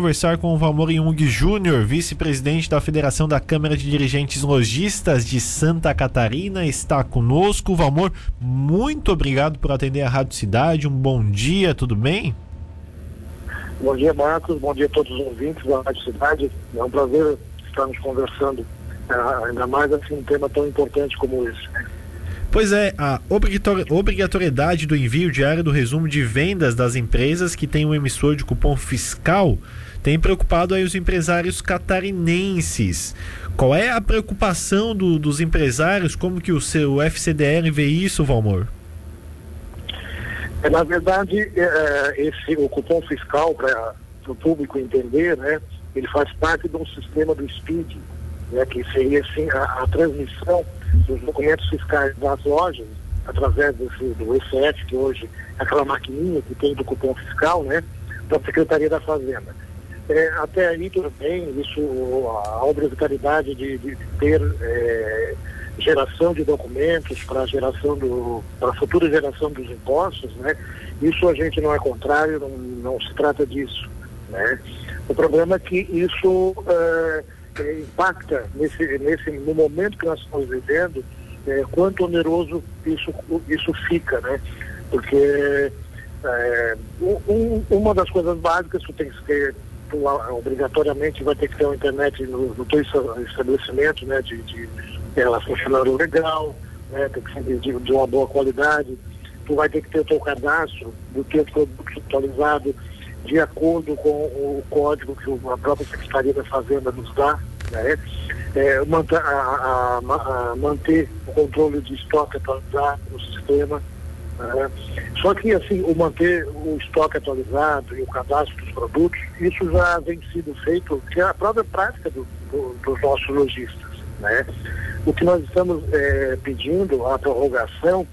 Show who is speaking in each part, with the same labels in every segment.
Speaker 1: conversar com o Valmor Jung Júnior, vice-presidente da Federação da Câmara de Dirigentes Logistas de Santa Catarina, está conosco. Valmor, muito obrigado por atender a Rádio Cidade. Um bom dia, tudo bem?
Speaker 2: Bom dia, Marcos. Bom dia a todos os ouvintes da Rádio Cidade. É um prazer estarmos conversando, eh, ainda mais assim, um tema tão importante como esse.
Speaker 1: Pois é, a obrigatoriedade do envio diário do resumo de vendas das empresas que têm um emissor de cupom fiscal tem preocupado aí os empresários catarinenses. Qual é a preocupação do, dos empresários? Como que o seu FCDR vê isso, Valmor?
Speaker 2: É, na verdade, é, é, esse, o cupom fiscal, para o público entender, né, ele faz parte de um sistema do SPID, né, que seria assim, a, a transmissão dos documentos fiscais das lojas, através desse, do ECF, que hoje é aquela maquininha que tem do cupom fiscal, né, da Secretaria da Fazenda. É, até aí tudo bem, isso, a obrigatoriedade de, de ter é, geração de documentos para geração do, para a futura geração dos impostos, né? Isso a gente não é contrário, não, não se trata disso, né? O problema é que isso é, é impacta nesse, nesse, no momento que nós estamos vivendo, é, quanto oneroso isso, isso fica, né? Porque é, um, uma das coisas básicas que tem que ter tu, obrigatoriamente vai ter que ter uma internet no, no teu estabelecimento, né, de, de ela funcionando legal, né, tem que ser de, de, uma boa qualidade. Tu vai ter que ter o teu cadastro do teu produto atualizado de acordo com o código que a própria Secretaria da Fazenda nos dá, né? É, manter, a, a, a, manter o controle de estoque atualizado no sistema, né? Só que assim, o manter o estoque atualizado e o cadastro dos produtos, isso já vem sido feito, que é a própria prática do, do, dos nossos lojistas. Né? O que nós estamos é, pedindo, a prorrogação,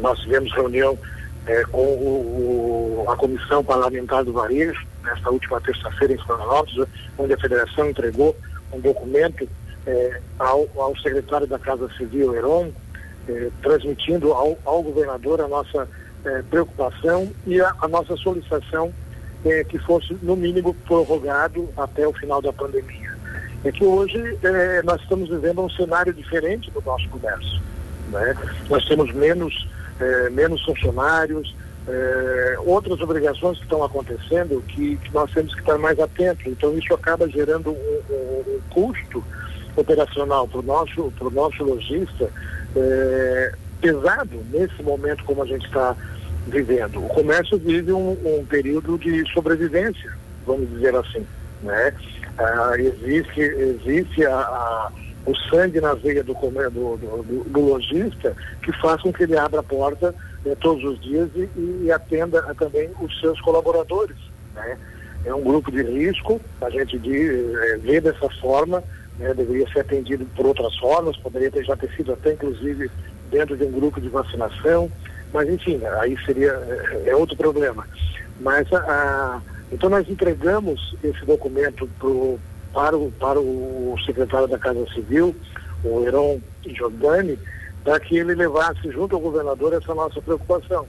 Speaker 2: nós tivemos reunião é, com o, o, a Comissão Parlamentar do Varejo, nesta última terça-feira em Florianópolis, onde a Federação entregou um documento é, ao, ao secretário da Casa Civil, Heron, eh, transmitindo ao, ao, governador a nossa eh, preocupação e a, a nossa solicitação eh, que fosse, no mínimo, prorrogado até o final da pandemia. É que hoje eh, nós estamos vivendo um cenário diferente do nosso comércio. Né? Nós temos menos, eh, menos funcionários, eh, outras obrigações que estão acontecendo que, que, nós temos que estar mais atentos. Então, isso acaba gerando um, um, um custo operacional para o nosso, nosso lojista é, pesado nesse momento como a gente está vivendo. O comércio vive um, um, período de sobrevivência, vamos dizer assim. Né? Ah, existe existe a, o sangue na veia do, do, do, do, lojista que faz com que ele abra a porta né, todos os dias e, e atenda a, também os seus colaboradores. Né? É um grupo de risco, a gente é, vê dessa forma, né, deveria ser atendido por outras formas, poderia ter, já ter sido até inclusive dentro de um grupo de vacinação, mas enfim, aí seria é, é outro problema. Mas a, a, então nós entregamos esse documento pro, para, o, para o secretário da Casa Civil, o Heron Giordani, para que ele levasse junto ao governador essa nossa preocupação,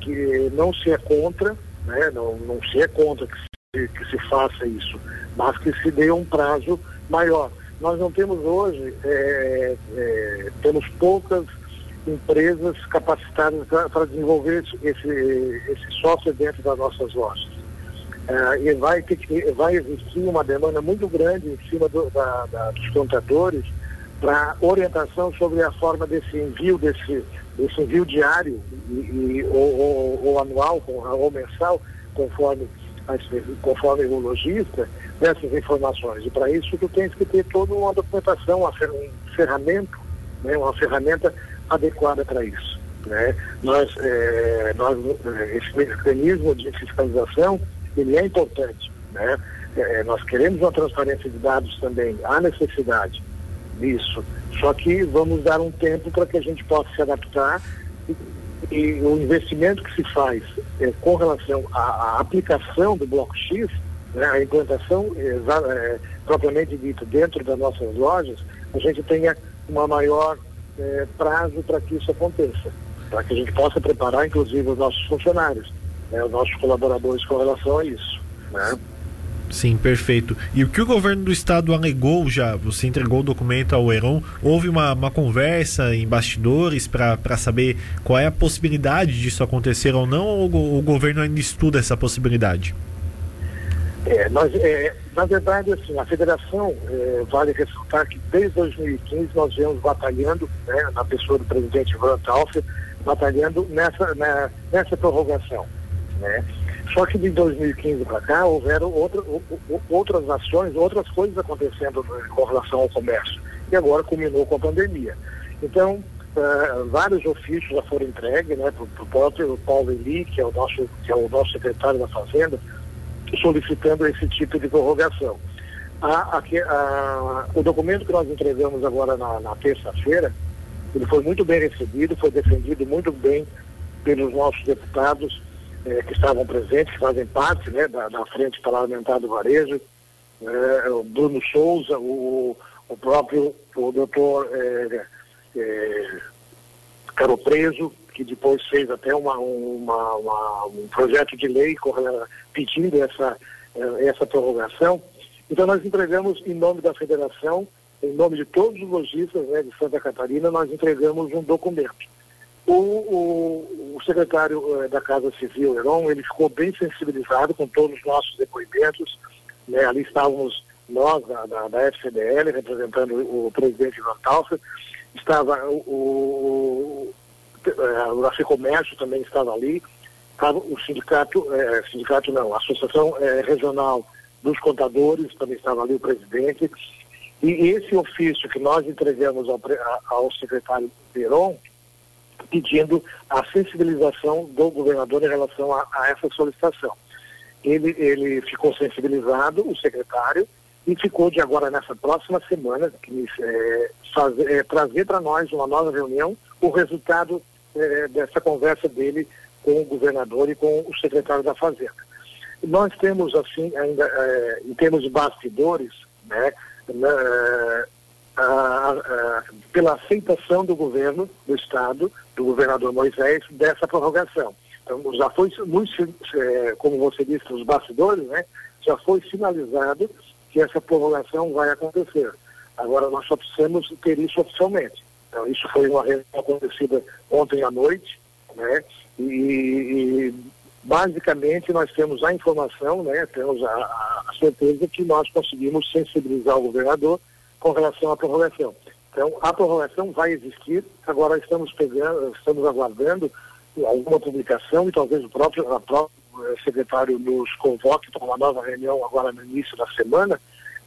Speaker 2: que não se é contra, né, não, não se é contra que se, que se faça isso, mas que se dê um prazo maior. Nós não temos hoje, é, é, temos poucas empresas capacitadas para desenvolver esse, esse software dentro das nossas lojas. É, e vai, ter que, vai existir uma demanda muito grande em cima do, da, da, dos contadores para orientação sobre a forma desse envio, desse, desse envio diário e, e ou, ou, ou, anual ou mensal, conforme conforme o lojista, dessas informações. E para isso tu tens que ter toda uma documentação, uma um ferramenta, né, uma ferramenta adequada para isso. Né? Nós, é, nós, é, esse mecanismo de fiscalização, ele é importante. Né? É, nós queremos uma transparência de dados também, há necessidade disso. Só que vamos dar um tempo para que a gente possa se adaptar e o investimento que se faz é, com relação à, à, aplicação do Bloco X, né, a implantação é, propriamente dita dentro das nossas lojas, a gente tenha uma maior é, prazo para que isso aconteça, para que a gente possa preparar, inclusive, os nossos funcionários, né, os nossos colaboradores com relação a isso. Né?
Speaker 1: Sim, perfeito. E o que o governo do estado alegou já, você entregou o documento ao Heron, houve uma, uma conversa em bastidores para saber qual é a possibilidade disso acontecer ou não, ou o, governo ainda estuda essa possibilidade?
Speaker 2: É, nós, é, na verdade, assim, a federação, é, vale ressaltar que desde 2015 nós viemos batalhando, né, na pessoa do presidente Ivan Tauffer, batalhando nessa, na, nessa prorrogação. Né? Só que de 2015 para cá houveram outra, outras ações, outras coisas acontecendo com relação ao comércio. E agora culminou com a pandemia. Então, uh, vários ofícios já foram entregues né, para o próprio Paulo Eli, que é o, nosso, que é o nosso secretário da Fazenda, solicitando esse tipo de prorrogação. A, a, a, o documento que nós entregamos agora na, na terça-feira, ele foi muito bem recebido, foi defendido muito bem pelos nossos deputados eh, que estavam presentes, que fazem parte né, da, da Frente Parlamentar do Varejo, eh, o Bruno Souza, o, o próprio o doutor eh, eh, Caro Preso, que depois fez até uma, uma, uma, um projeto de lei pedindo essa, essa prorrogação. Então nós entregamos em nome da federação, em nome de todos os lojistas né, de Santa Catarina, nós entregamos um documento. O, o, o secretário eh, da Casa Civil, Heron, ele ficou bem sensibilizado com todos os nossos depoimentos. Né, ali estávamos nós, da, da, da FCDL, representando o, o presidente Ivan Talfa, estava o, o, a FEComércio também estava ali, estava o sindicato, é, sindicato não, a Associação Regional dos Contadores, também estava ali o presidente, e esse ofício que nós entregamos ao, ao secretário Peron, pedindo a sensibilização do governador em relação a, a essa solicitação. Ele, ele ficou sensibilizado, o secretário, e ficou de agora nessa próxima semana que, é, é, trazer para nós uma nova reunião o resultado é, dessa conversa dele com o governador e com o secretário da Fazenda. Nós temos, assim, ainda, é, em termos de bastidores, né, na, a, a, pela aceitação do governo do Estado, do governador Moisés, dessa prorrogação. Então, já foi, muito, é, como você disse, os bastidores, né, já foi sinalizado que essa prorrogação vai acontecer. Agora, nós só precisamos ter isso oficialmente. Então, isso foi uma reunião acontecida ontem à noite, né? E, e, basicamente nós temos a informação, né? Temos a, a, certeza que nós conseguimos sensibilizar o governador com relação à prorrogação. Então, a prorrogação vai existir. Agora estamos pegando, estamos aguardando alguma publicação e talvez o próprio, próprio secretário nos convoque para uma nova reunião agora no início da semana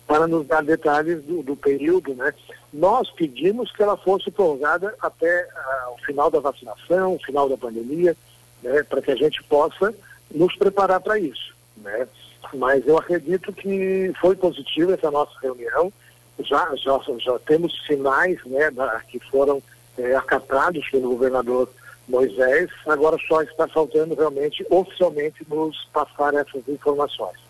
Speaker 2: para nos dar detalhes do, do, período, né? Nós pedimos que ela fosse prorrogada até uh, o final da vacinação, o final da pandemia, né? Para que a gente possa nos preparar para isso, né? Mas eu acredito que foi positiva essa nossa reunião, já, já, já temos sinais, né, da, que foram é, acatados pelo governador Moisés, agora só está faltando realmente oficialmente nos passar essas informações.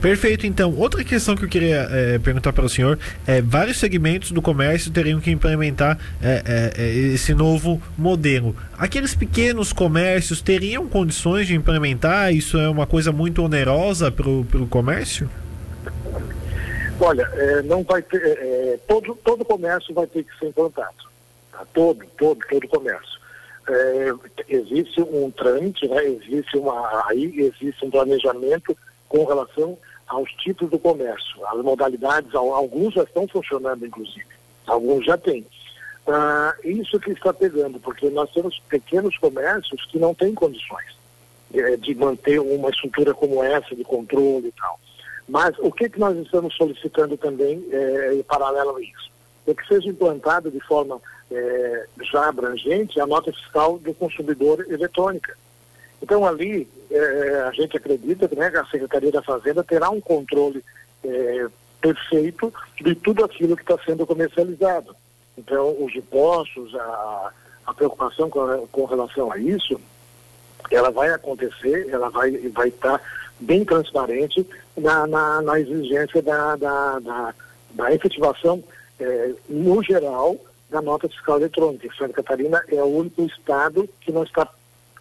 Speaker 1: Perfeito, então. Outra questão que eu queria é, perguntar para o senhor é: vários segmentos do comércio teriam que implementar é, é, esse novo modelo. Aqueles pequenos comércios teriam condições de implementar? Isso é uma coisa muito onerosa para o comércio?
Speaker 2: Olha, não vai ter. todo, todo comércio vai ter que ser implantado. Tá? Todo, todo, todo comércio. existe um trâmite, né? existe uma. Aí existe um planejamento com relação aos tipos do comércio, as modalidades, alguns já estão funcionando, inclusive, alguns já têm. Ah, isso que está pegando, porque nós temos pequenos comércios que não têm condições de, de manter uma estrutura como essa, de controle e tal. Mas o que, que nós estamos solicitando também é, em paralelo a isso? É que seja implantada de forma é, já abrangente a nota fiscal do consumidor eletrônica. Então ali é, a gente acredita né, que a Secretaria da Fazenda terá um controle é, perfeito de tudo aquilo que está sendo comercializado. Então os impostos, a, a preocupação com, com, relação a isso, ela vai acontecer, ela vai vai estar tá bem transparente na, na, na exigência da, da, da, da efetivação é, no geral da nota fiscal eletrônica. Santa Catarina é o único estado que não está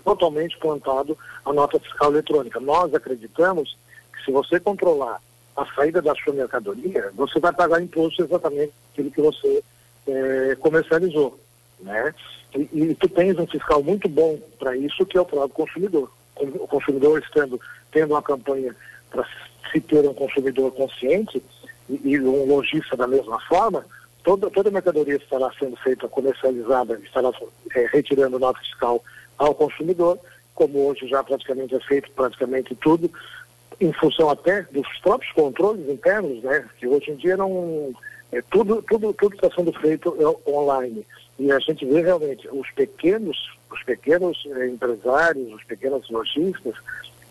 Speaker 2: totalmente plantado a nota fiscal eletrônica. Nós acreditamos que se você controlar a saída da sua mercadoria, você vai pagar imposto exatamente aquilo que você é, comercializou. Né? E, e tu tens um fiscal muito bom para isso, que é o próprio consumidor. O consumidor estando, tendo uma campanha para se ter um consumidor consciente e, e um lojista da mesma forma, toda, toda mercadoria estará sendo feita, comercializada, estará é, retirando nota fiscal ao consumidor, como hoje já praticamente é feito praticamente tudo, em função até dos próprios controles internos, né? Que hoje em dia não é tudo tudo tudo está sendo feito é, online e a gente vê realmente os pequenos os pequenos é, empresários, os pequenos lojistas,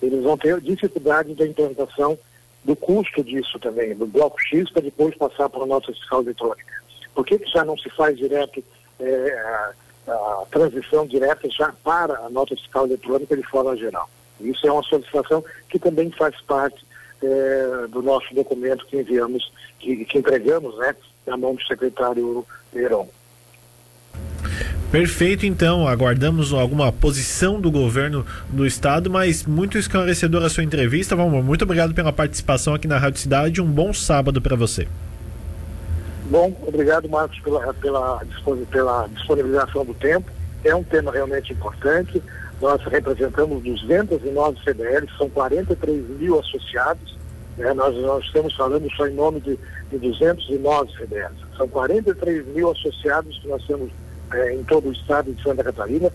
Speaker 2: eles vão ter dificuldade da implantação do custo disso também, do bloco X para depois passar para a nota fiscal eletrônica. Por que, que já não se faz direto é, a, a transição direta já para a nota fiscal eletrônica de forma geral? Isso é uma solicitação que também faz parte é, do nosso documento que enviamos, que, que entregamos, né, na mão do secretário Heron.
Speaker 1: Perfeito, então. Aguardamos alguma posição do governo do estado, mas muito esclarecedora a sua entrevista. Vamos, muito obrigado pela participação aqui na Rádio Cidade. Um bom sábado para você.
Speaker 2: Bom, obrigado, Marcos, pela, pela, pela disponibilização do tempo. É um tema realmente importante. Nós representamos 209 CDLs, são 43 mil associados. Né? Nós, nós estamos falando só em nome de, de 209 CDLs. São 43 mil associados que nós temos é, em todo o estado de Santa Catarina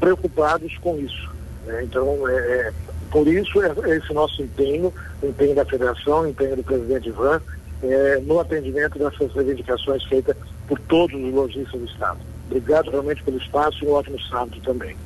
Speaker 2: preocupados com isso. Né? Então, é, é, por isso, é, é, esse nosso empenho, empenho da federação, empenho do presidente Ivan, é, no atendimento dessas reivindicações feitas por todos os lojistas do estado. Obrigado realmente pelo espaço e um ótimo sábado também.